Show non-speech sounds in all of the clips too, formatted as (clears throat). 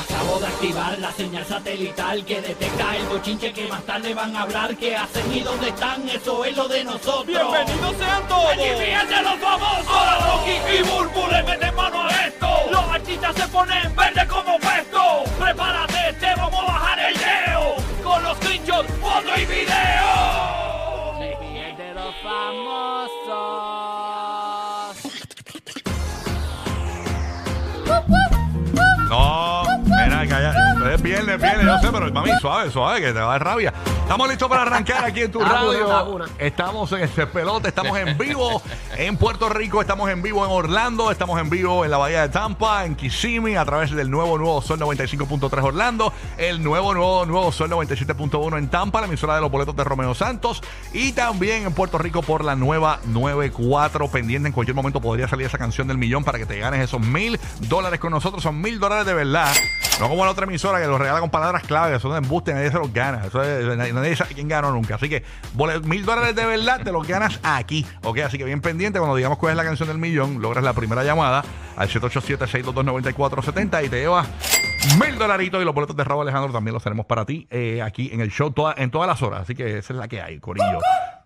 Acabo de activar la señal satelital que detecta el bochinche que más tarde van a hablar. ¿Qué hacen y dónde están? Eso es lo de nosotros. ¡Bienvenidos sean todos! ¡Allí fíjense los famosos! Ahora Rocky y Burbu le meten mano a esto. Los artistas se ponen verde como puesto. Prepárate, te vamos a bajar el leo. Con los screenshots, foto y video. de los famosos. Es viernes, viernes, yo sé, pero mami, suave, suave, que te va a dar rabia. Estamos listos para arrancar aquí en tu (laughs) Vacuna, radio. Estamos en este pelote, estamos en vivo en Puerto Rico, estamos en vivo en Orlando, estamos en vivo en la Bahía de Tampa, en Kissimmee, a través del nuevo Nuevo Sol 95.3 Orlando, el nuevo Nuevo Nuevo Sol 97.1 en Tampa, la emisora de los boletos de Romeo Santos, y también en Puerto Rico por la nueva 94 pendiente. En cualquier momento podría salir esa canción del millón para que te ganes esos mil dólares con nosotros. Son mil dólares de verdad. No como la otra emisora que los regala con palabras clave, eso de embuste, nadie se los gana. Eso es- nadie, sabe quién ganó nunca. Así que mil dólares de verdad te los ganas aquí. Ok, así que bien pendiente cuando digamos cuál es la canción del millón, logras la primera llamada al 787-622-9470 y te llevas mil dolaritos y los boletos de Raúl Alejandro también los tenemos para ti eh, aquí en el show toda- en todas las horas. Así que esa es la que hay, Corillo.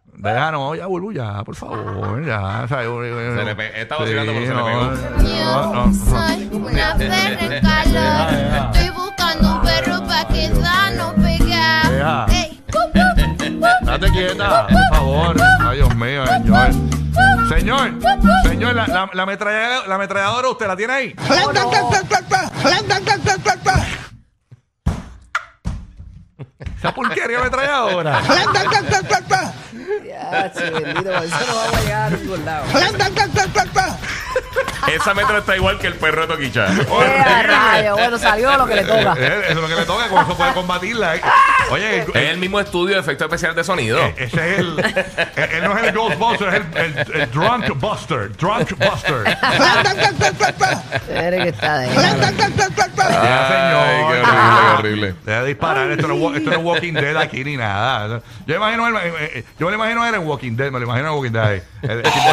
Deja, no, ya, Bulbu, ya, por favor, ya. o sea, Se le pe- estaba sí, vacilando, pero se le no, pegó. no. Soy una perra en (laughs) calor. Estoy buscando un perro para quedarnos pegados. Deja. Ey. Date quieta, por favor. Ay, Dios mío, señor. Señor, señor, la, la, la, ametralladora, la ametralladora, ¿usted la tiene ahí? Esa porquería ametralladora. (laughs) Ya, che, bendito, eso no va a llegar a ningún lado. Esa metro está igual que el perro de Toquicha. (laughs) Eh, bueno, salió lo que le toca. Eh, Eso es lo que le toca, con eso puede combatirla. eh. Oye, el- Es el mismo estudio de efectos especiales de sonido. eh, ese es el. eh, Él no es el Ghostbuster, es el, el, el Drunk Buster. Drunk Buster. Que está de Ya, señor. Ay, qué horrible, qué horrible. Deja de disparar, esto no, esto no es Walking Dead aquí ni nada. Yo me imagino, eh, eh, yo me lo imagino a él en Walking Dead, me lo imagino en Walking Dead. El- el tipo,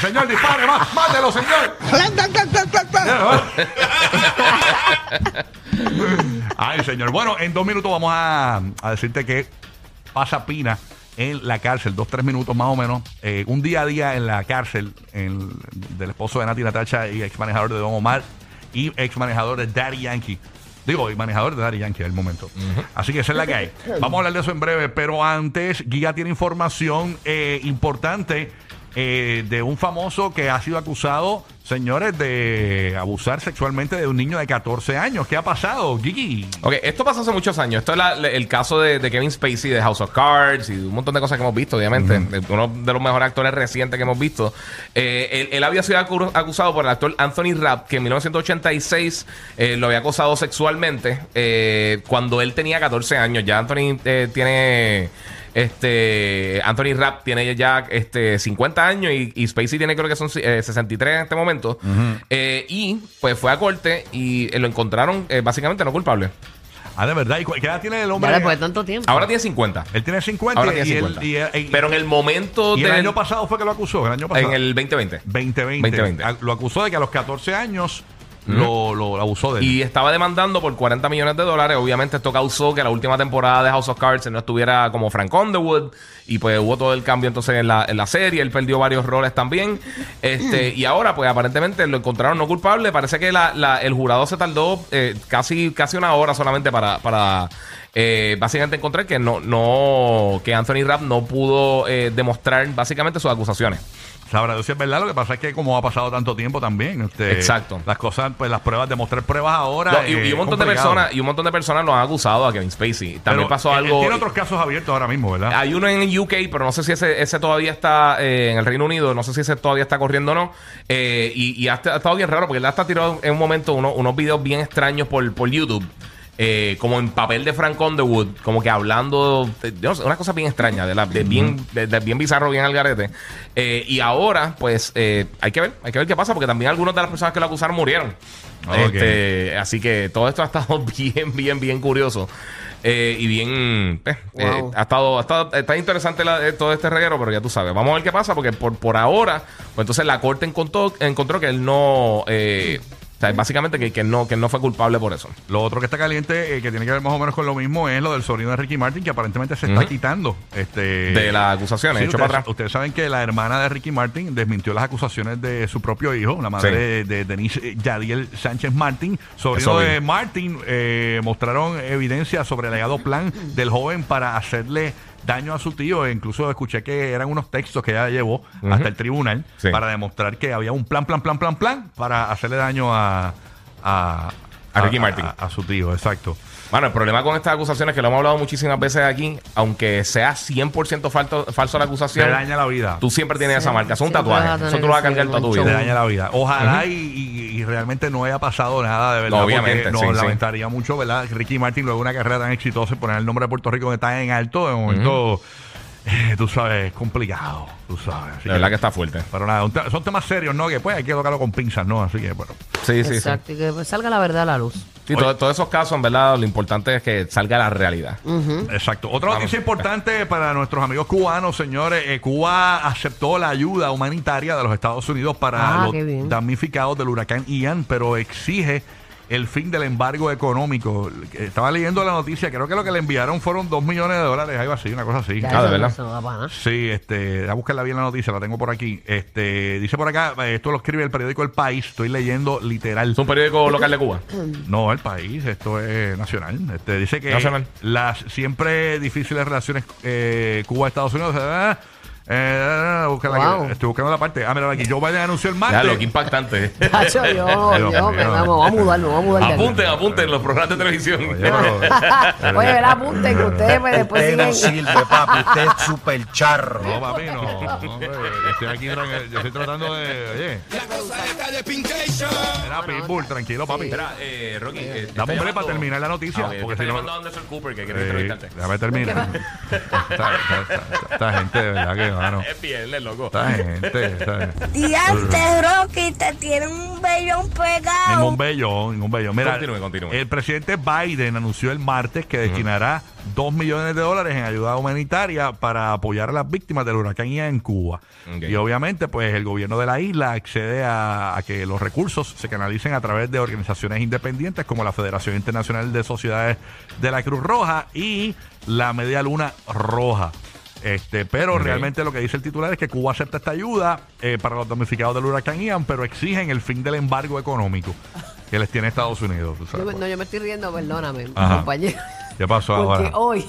Señor, dispare, más, mátelo, señor. (laughs) Ay, señor. Bueno, en dos minutos vamos a, a decirte que pasa Pina en la cárcel, dos, tres minutos más o menos. Eh, un día a día en la cárcel en- del esposo de Nati Natacha y ex manejador de Don Omar y ex manejador de Daddy Yankee. Digo, y manejador de Daddy Yankee al momento. Así que esa es la que hay. Vamos a hablar de eso en breve, pero antes, Giga tiene información eh, importante eh, de un famoso que ha sido acusado, señores, de abusar sexualmente de un niño de 14 años. ¿Qué ha pasado, Gigi? Ok, esto pasó hace muchos años. Esto es la- el caso de, de Kevin Spacey de House of Cards y un montón de cosas que hemos visto, obviamente. Uno de los mejores actores recientes que hemos visto. Eh, él, él había sido acu- acusado por el actor Anthony Rapp, que en 1986 eh, lo había acosado sexualmente eh, cuando él tenía 14 años. Ya Anthony eh, tiene. Este Anthony Rapp tiene ya este 50 años y, y Spacey tiene creo que son eh, 63 en este momento. Eh, y pues fue a corte y eh, lo encontraron eh, básicamente no culpable. Ah, de verdad. ¿Y qué edad tiene el hombre? Ya después de tanto tiempo. Ahora tiene 50. Él tiene 50 Ahora y, tiene él- 50. y él- y- Pero en el momento y el del- año pasado fue que lo acusó. El año pasado. en el 2020. 2020. 2020. Ah, Lo acusó de que a los 14 años lo, lo abusó de él. Y estaba demandando por 40 millones de dólares. Obviamente esto causó que la última temporada de House of Cards no estuviera como Frank Underwood. Y pues hubo todo el cambio entonces en la, en la serie. Él perdió varios roles también. Este, (clears throat) y ahora pues aparentemente lo encontraron no culpable. Parece que la- la- el jurado se tardó eh, casi, casi una hora solamente para... para eh, básicamente encontrar que no, no que Anthony Rapp no pudo eh, demostrar básicamente sus acusaciones. Sabrá Dios si es verdad. Lo que pasa es que como ha pasado tanto tiempo también. este, Exacto. Las cosas, pues las pruebas, demostrar pruebas ahora. No, y, eh, y un montón de personas y un montón de personas lo han acusado a Kevin Spacey. También Pero pasó algo. tiene otros casos abiertos ahora mismo, ¿verdad? Hay uno en UK, pero no sé si ese, ese todavía está eh, en el Reino Unido. No sé si ese todavía está corriendo o no. Eh, y y ha, ha estado bien raro porque él hasta tiró en un momento uno- unos videos bien extraños por, por YouTube. Eh, como en papel de Frank Underwood, como que hablando, de- de- no sé, una cosa bien extraña, de, la, de bien, de, de bien bizarro, bien al garete. Eh, y ahora, pues, eh, hay que ver, hay que ver qué pasa, porque también algunas de las personas que lo acusaron murieron. Este, así que todo esto ha estado (laughs) bien, bien, bien curioso. Eh, y bien, eh, eh, ha estado, ha estado- está interesante la- eh, todo este reguero, pero ya tú sabes. Vamos a ver qué pasa, porque por, por ahora, pues entonces la corte encontró, encontró que él no, eh, sea, básicamente que, que no, que no fue culpable por eso. Lo otro que está caliente, eh, que tiene que ver más o menos con lo mismo, es lo del sobrino de Ricky Martin, que aparentemente se está quitando. Este, De las acusaciones, Sí, hecho ustedes, para atrás. ustedes saben que la hermana de Ricky Martin desmintió las acusaciones de su propio hijo, la madre Sí. de, de Denise eh, Yadiel Sánchez Martin. Sobrino de Martin eh, mostraron evidencia sobre el alegado plan del joven para hacerle daño a su tío. E incluso escuché que eran unos textos que ella llevó hasta el tribunal Sí. para demostrar que había un plan, plan, plan, plan, plan para hacerle daño a, a, A Ricky Martin. A su tío, exacto. Bueno, el problema con estas acusaciones, que lo hemos hablado muchísimas veces aquí, aunque sea 100% falto, falso la acusación, daña la vida. tú siempre tienes Sí, esa marca. Es un siempre vas a tatuaje. tener Eso tú lo vas a cargar toda tu vida. te daña la vida. Ojalá y, y- y realmente no haya pasado nada de verdad. No, obviamente, porque nos sí. lamentaría mucho, ¿verdad? Ricky Martin, luego de una carrera tan exitosa, y poner el nombre de Puerto Rico que está en alto, de momento, (laughs) tú sabes, es complicado. Tú sabes. Así De verdad que está fuerte. Pero nada, te- son temas serios, ¿no? Que pues hay que tocarlo con pinzas, ¿no? Así que, bueno. Sí, sí, sí. Exacto, y que pues, salga la verdad a la luz. Sí, todo- todos esos casos, en verdad, lo importante es que salga la realidad. Exacto. Otra Vamos. noticia importante para nuestros amigos cubanos, señores. Eh, Cuba aceptó la ayuda humanitaria de los Estados Unidos para Ah, los damnificados del huracán Ian, pero exige el fin del embargo económico. Estaba leyendo la noticia, creo que lo que le enviaron fueron dos millones de dólares, algo así, una cosa así. Ya, Ah, ¿de verdad? no. Sí, este, a buscarla bien la noticia, la tengo por aquí. Este, dice por acá, eh, esto lo escribe el periódico El País, estoy leyendo literal. Es un periódico local de Cuba. No, el país, esto es nacional. Este, dice que Nacional. las siempre difíciles relaciones eh, Cuba-Estados Unidos. Eh, eh, búscala aquí. Wow. estoy buscando la parte. Ah, mira aquí. Joe Biden anunció el Ya, martes. lo que impactante. (laughs) Tacho, yo, Dios yo, mío. me vamos a mudarnos, vamos a mudar de aquí. apunten, apunten los programas de televisión. Oye, pero- (laughs) Oye, ¿verdad? Apunten que ustedes pues, después Usted no siguen. sirve, papi. Usted es súper charro. no, papi, no. no, hombre, estoy aquí, tran- yo estoy tratando de. Oye. Era Pitbull, tranquilo, papi. Mira, eh, Rocky. eh, Dame está un break llamando- para terminar la noticia. Ah, ok, porque está si no. llamando a Anderson Cooper que quiere Eh, entrevistarte. déjame terminar. (laughs) esta, esta- esta- esta gente, de verdad que, mano. (laughs) Es viernes, loco. Esta gente. esta- (laughs) Y antes, Rocky, te tiene un vellón pegado. Ningún bello, ningún bello. Mira, Continúe, continúe. el presidente Biden anunció el martes que destinará 2 millones de dólares en ayuda humanitaria para apoyar a las víctimas del huracán Ian en Cuba. Y obviamente, pues el gobierno de la isla accede a, a que los recursos se canalicen a través de organizaciones independientes como la Federación Internacional de Sociedades de la Cruz Roja y la Media Luna Roja. Este, pero realmente lo que dice el titular es que Cuba acepta esta ayuda eh, para los damnificados del huracán Ian, pero exigen el fin del embargo económico que les tiene Estados Unidos. Yo pues. no, yo me estoy riendo, perdóname, Ajá. compañero. ¿Qué pasó Porque ahora? hoy,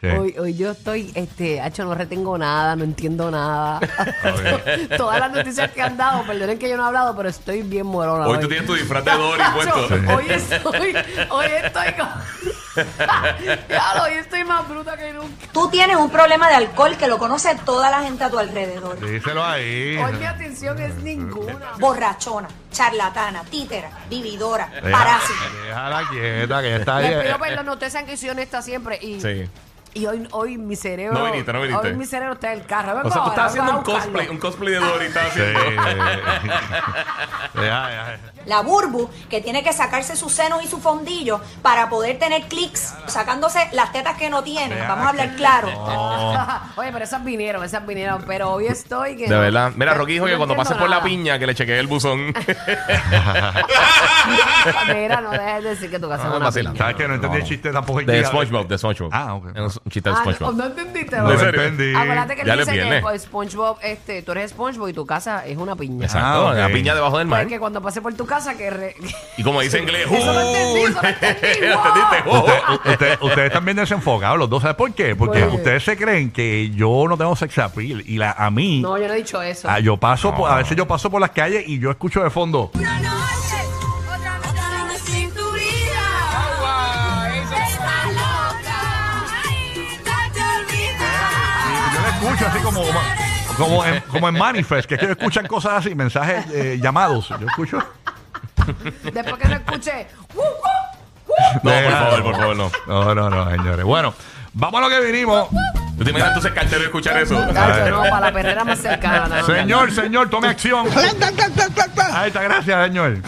¿Qué? hoy, hoy yo estoy, este, hacho, no retengo nada, no entiendo nada. (laughs) Todas las noticias que han dado, perdonen que yo no he hablado, pero estoy bien morona. Hoy tú tienes tu disfraz de Dory puesto. Hoy estoy, hoy estoy con... Claro, hoy estoy más bruta que nunca. Tú tienes un problema de alcohol que lo conoce toda la gente a tu alrededor. Díselo ahí. Hoy mi atención es ninguna. Borrachona, charlatana, títera, vividora, Deja- parásita. Déjala quieta, que ya está ahí. Les pido perdón, ustedes saben que soy honesta siempre y, Sí. Y hoy, hoy mi cerebro... No viniste, no viniste. Hoy mi cerebro está en el carro. O sea, tú estás haciendo un Vengo cosplay, un cosplay de. Estás Sí. (laughs) La burbu que tiene que sacarse sus senos y su fondillo para poder tener clics, sacándose las tetas que no tiene. Vamos a hablar claro. (laughs) Oye, pero esas vinieron, esas vinieron, pero hoy estoy que De no- verdad. Mira, Rocky dijo no que cuando entiendo pase por la piña, que le chequee el buzón. (laughs) Mira, no dejes de decir que tu casa Ah, una piña. ¿Sabes que no entendí el chiste tampoco? De SpongeBob, de SpongeBob. Ah, ok. Es un chiste de Ah, no, no entendiste. No entendí. Acuérdate que él Ya le dice que viene. pues, SpongeBob, este, tú eres SpongeBob y tu casa es una piña. Exacto, Ah, ok. la piña debajo del mar. Pues que cuando pase por tu casa que... re- Y como dice (laughs) en inglés, Eso lo entendí, eso lo entendí, (laughs) ¿Entendiste? wow. Usted- usted- ustedes están bien desenfocados los dos. ¿Sabes por qué? Porque ¿Por qué? ustedes se creen que yo no tengo sex appeal y la, a mí, No, yo no he dicho eso. ah, yo paso, por- a veces yo paso por las calles y yo escucho de fondo. Una noche, como, como, en, como en Manifest, que es que escuchan cosas así, mensajes eh, llamados. Yo escucho. Después que no escuché... "Uh, uh, uh". No, por favor, por favor, no. No, no, no, señores. Bueno, vamos a lo que vinimos. ¿Tú te imaginas entonces cartero escuchar eso? No, para la perrera más cercana. no, no. Señor, señor, tome acción. Ahí está, gracias, señor.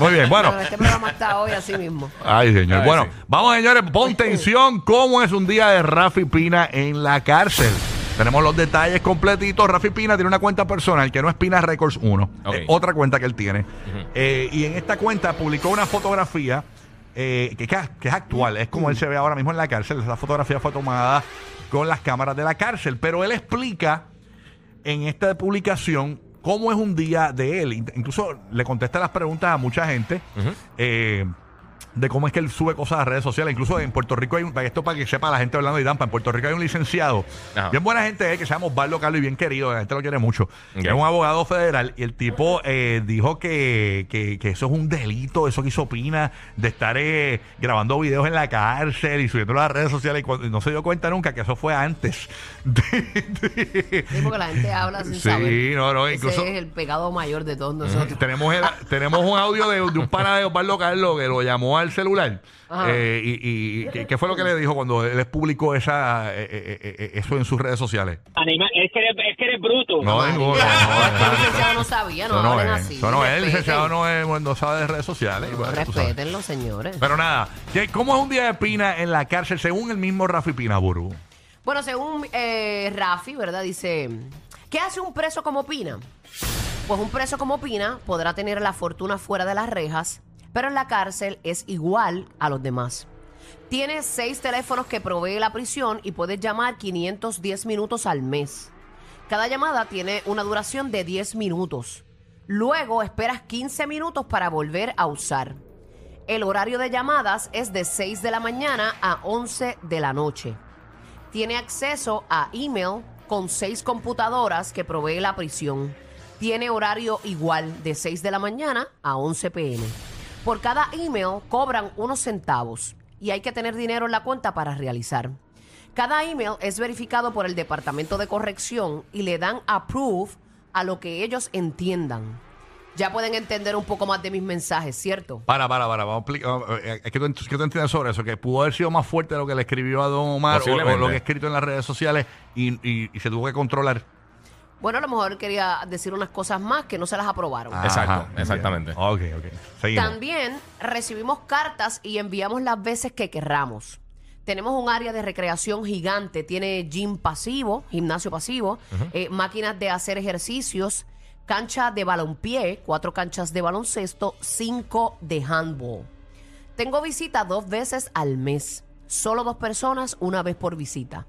Muy bien, bueno. Pero este programa está hoy así mismo. Ay, señor. Ay, bueno, sí. vamos, señores, pon tensión. ¿Cómo es un día de Rafi Pina en la cárcel? Tenemos los detalles completitos. Rafi Pina tiene una cuenta personal que no es Pina Records 1. Ok. Es otra cuenta que él tiene. Eh, y en esta cuenta publicó una fotografía eh, que, es actual. Es como él se ve ahora mismo en la cárcel. Esa fotografía fue tomada con las cámaras de la cárcel. Pero él explica en esta publicación cómo es un día de él. In- Incluso le contesta las preguntas a mucha gente. De cómo es que él sube cosas a redes sociales. Incluso en Puerto Rico hay un, esto para que sepa la gente hablando de Idampa, en Puerto Rico hay un licenciado, Ajá. bien buena gente eh, que se llama Osvaldo Carlos y bien querido, la gente lo quiere mucho. Ok. Es un abogado federal y el tipo eh, dijo que, que- que eso es un delito, eso que hizo Pina, de estar eh, grabando videos en la cárcel y subiendo a las redes sociales y cuando- y no se dio cuenta nunca que eso fue antes. (laughs) de- de- Sí, porque la gente habla sin Sí, saber. no, no, Ese incluso- es el pecado mayor de todos nosotros. tenemos, el- tenemos un audio de, de un pana de Osvaldo Carlos que lo llamó al celular. Ajá. Eh, y y ¿qué, qué fue lo que le dijo cuando él publicó esa, eh, eh, eso en sus redes sociales? Anima, es, que eres, es que eres bruto. No, no, es que el licenciado no sabía, no Eso no hablen es. así. Eso no es. El licenciado no, es, no sabe de redes sociales. Bueno. Respétenlo, señores. Pero nada, ¿qué- ¿cómo es un día de Pina en la cárcel según el mismo Rafi Pina, Buru? Bueno, según eh, Rafi, ¿verdad? Dice, ¿qué hace un preso como Pina? Pues un preso como Pina podrá tener la fortuna fuera de las rejas, pero en la cárcel es igual a los demás. Tiene seis teléfonos que provee la prisión y puedes llamar 510 minutos al mes. Cada llamada tiene una duración de 10 minutos. Luego esperas 15 minutos para volver a usar. El horario de llamadas es de 6 de la mañana a 11 de la noche. Tiene acceso a email con seis computadoras que provee la prisión. Tiene horario igual de 6 de la mañana a 11 pm. Por cada email cobran unos centavos y hay que tener dinero en la cuenta para realizar. Cada email es verificado por el Departamento de Corrección y le dan approve a lo que ellos entiendan. Ya pueden entender un poco más de mis mensajes, ¿cierto? Para, para, para. Vamos a explicar. eh, Es que tú, que tú entiendes sobre eso, que pudo haber sido más fuerte de lo que le escribió a Don Omar o, lo que ha escrito en las redes sociales y, y- y se tuvo que controlar. Bueno, a lo mejor quería decir unas cosas más que no se las aprobaron. Exacto, exactamente. Ok, ok. Seguimos. También recibimos cartas y enviamos las veces que querramos. Tenemos un área de recreación gigante, tiene gym pasivo, gimnasio pasivo, eh, máquinas de hacer ejercicios, cancha de balompié, cuatro canchas de baloncesto, cinco de handball. Tengo visita dos veces al mes, solo dos personas una vez por visita.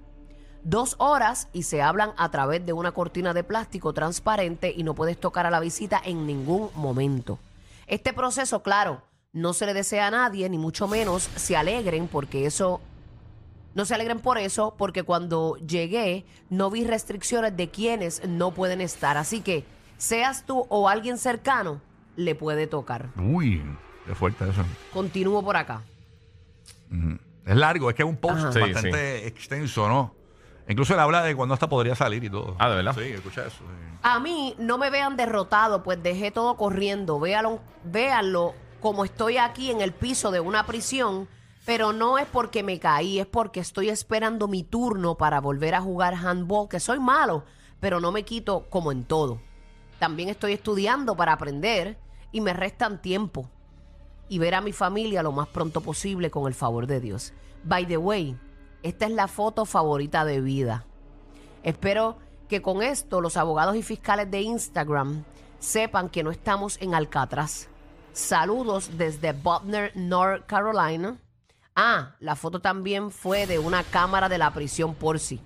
Dos horas y se hablan a través de una cortina de plástico transparente y no puedes tocar a la visita en ningún momento. Este proceso, claro, no se le desea a nadie, ni mucho menos se alegren porque eso... No se alegren por eso, porque cuando llegué no vi restricciones de quienes no pueden estar. Así que, seas tú o alguien cercano, le puede tocar. Uy, qué fuerte eso. Continúo por acá. Es largo, es que es un post Ajá. Sí, bastante extenso, ¿no? Incluso él habla de cuando hasta podría salir y todo. Ah, ¿de verdad? Sí, escucha eso. sí. A mí no me vean derrotado, pues dejé todo corriendo. Véanlo, véanlo como estoy aquí en el piso de una prisión, pero no es porque me caí, es porque estoy esperando mi turno para volver a jugar handball, que soy malo, pero no me quito como en todo. También estoy estudiando para aprender y me restan tiempo y ver a mi familia lo más pronto posible con el favor de Dios. By the way, esta es la foto favorita de vida. Espero que con esto los abogados y fiscales de Instagram sepan que no estamos en Alcatraz. Saludos desde Butner, North Carolina. Ah, la foto también fue de una cámara de la prisión por sí.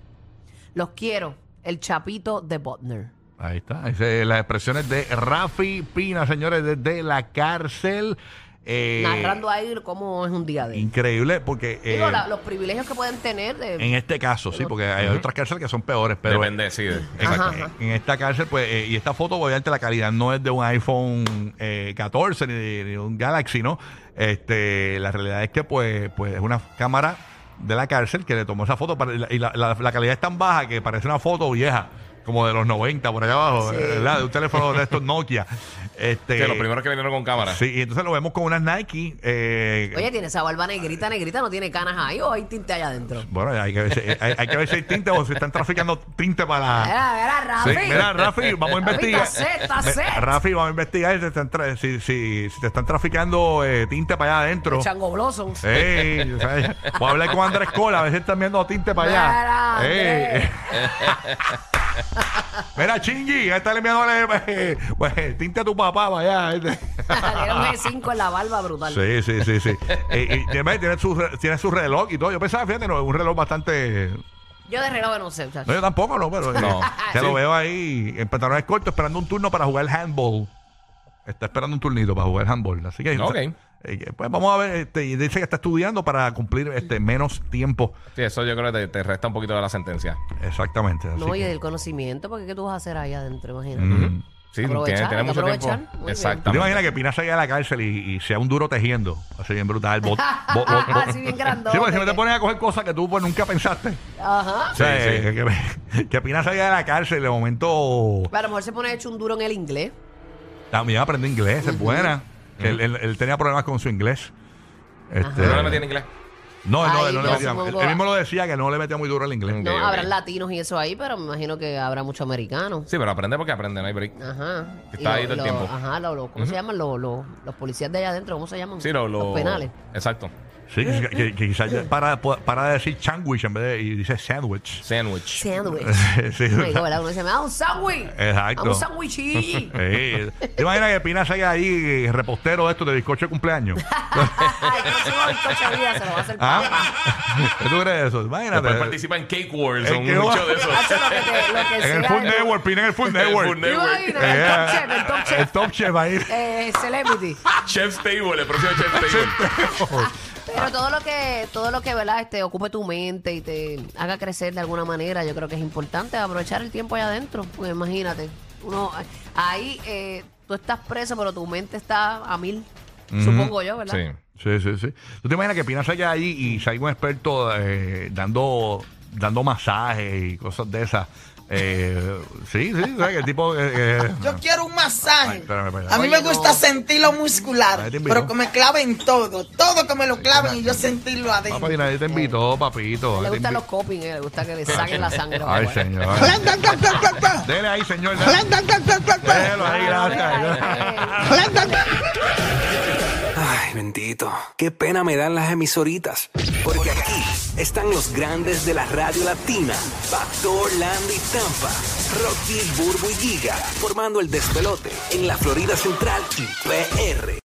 Los quiero, el chapito de Butner. Ahí está. Las expresiones de Rafi Pina, señores, desde la cárcel. Eh, Narrando ahí cómo es un día de. Increíble, porque eh, Digo, la- los privilegios que pueden tener de... en este caso, sí, porque hay otras cárceles que son peores, pero Depende, sí. de- en, exacto. Ajá. en esta cárcel, pues, eh, y esta foto, obviamente, la calidad no es de un iPhone eh, 14 ni de, ni de un Galaxy, ¿no? Este, la realidad es que, pues, pues es una cámara de la cárcel que le tomó esa foto para- y la, la- la calidad es tan baja que parece una foto vieja. Como de los 90 por allá abajo, Sí. ¿verdad? De un teléfono de estos Nokia. Este, Que los primeros que vinieron con cámara. Sí, y entonces lo vemos con unas Nike. eh, Oye, tiene esa barba negrita, negrita, no tiene canas ahí o hay tinte allá adentro. bueno, hay que, ver si, hay, hay que ver si hay tinte o si están traficando tinte para... Mira, mira, Sí, Rafi. mira, Rafi, vamos a investigar. está set, está set. Rafi, vamos a investigar si te están, tra- si, si- si te están traficando eh, tinte para allá adentro. Chango Blossoms. Ey. Voy a hablar con Andrés Cola, a ver si están viendo tinte para allá. Mira, Ey. (laughs) Mira, Chingy, está enviándole eh, pues, tinte a tu papá para allá. Tiene un G5 en la barba brutal. Sí, sí, sí, sí. Eh, y tiene, tiene su, tiene su reloj y todo. Yo pensaba, fíjate, no, un reloj bastante. Yo de reloj no sé, muchachos. No, yo tampoco, no, pero eh, No. te Sí. lo veo ahí en pantalones cortos esperando un turno para jugar handball. Está esperando un turnito para jugar handball. Así que, Ok. Eh, pues vamos a ver. Este, y dice que está estudiando para cumplir este menos tiempo. Sí, eso yo creo que te, te resta un poquito de la sentencia. Exactamente. Así No, y que- del conocimiento, porque ¿qué tú vas a hacer ahí adentro? Imagínate. Mm. Sí, Aprovechar, tiene, tiene hay que mucho tiempo. aprovechar. Muy bien. ¿Tú te Exactamente. imaginas que Pina salga de la cárcel y, y sea un duro tejiendo? Así bien brutal. Bo- bo- bo- bo- Así bien grandote. Sí, porque si no te pones a coger cosas que tú pues, nunca pensaste. Ajá. O sea, Sí, eh, Que, (laughs) que Pina salga de la cárcel de momento. Pero a lo mejor se pone hecho un duro en el inglés. También aprende inglés, es buena. Que él, él- él tenía problemas con su inglés. Este, ¿No le metí en inglés? no, no, Ay, él no le metía. Él, él mismo lo decía que no le metía muy duro el inglés. Ok, No, ok. habrán latinos y eso ahí, pero me imagino que habrá mucho americano. Sí, pero aprende porque aprende, no hay break. Ajá. Está Y ahí lo- todo el lo- tiempo. Ajá, lo- lo- ¿cómo se llaman los, los, los policías de allá adentro? ¿Cómo se llaman? Sí, lo, lo- Los penales. Exacto. Sí, que, que- que quizás ya (laughs) para, para de decir sandwich en vez de y dice sandwich. Sandwich. Sándwich. (laughs) Sí, digo, ¿verdad? Uno me da un sándwich. Exacto. Un sándwichí. (laughs) Sí. ¿Te imaginas que Pina salga ahí repostero de esto de bizcocho de cumpleaños? Ay, próximo bizcocho de vida se lo va a hacer ¿Ah? ¿Qué tú crees de eso? Después Imagínate. participa en Cake Wars o show de eso. En el Food Network, Pina en el Food Network. El top chef, el top El chef. Top Chef ahí. Eh, celebrity. Chef's Table, el próximo Chef's Table. Pero todo lo que, todo lo que, ¿verdad? Este, ocupe tu mente y te haga crecer de alguna manera, yo creo que es importante aprovechar el tiempo allá adentro. Pues imagínate, uno ahí eh, tú estás preso, pero tu mente está a mil, supongo yo, ¿verdad? Sí. Sí, sí, sí. ¿Tú te imaginas que Pina salga allí y salga un experto eh, dando, dando masajes y cosas de esas? Eh, sí, sí, ¿sabes? que el tipo... eh, eh, Yo quiero un Ay, masaje. espérame. A mí Oye, me gusta no. sentirlo muscular, pero que me claven todo, todo que me lo claven y yo sentirlo adentro. Papá, y nadie te invitó, papito. Le gustan los coping, eh, le gusta que le saquen la sangre. (laughs) Ay, señor. Dele ahí, señor. Déjelo ahí, gracias. Ay, bendito. Qué pena me dan las emisoritas. Porque aquí están los grandes de la radio latina. Pastor, Landy, Tampa. Rocky, Burbu y Giga. Formando el despelote en la Florida Central y PR.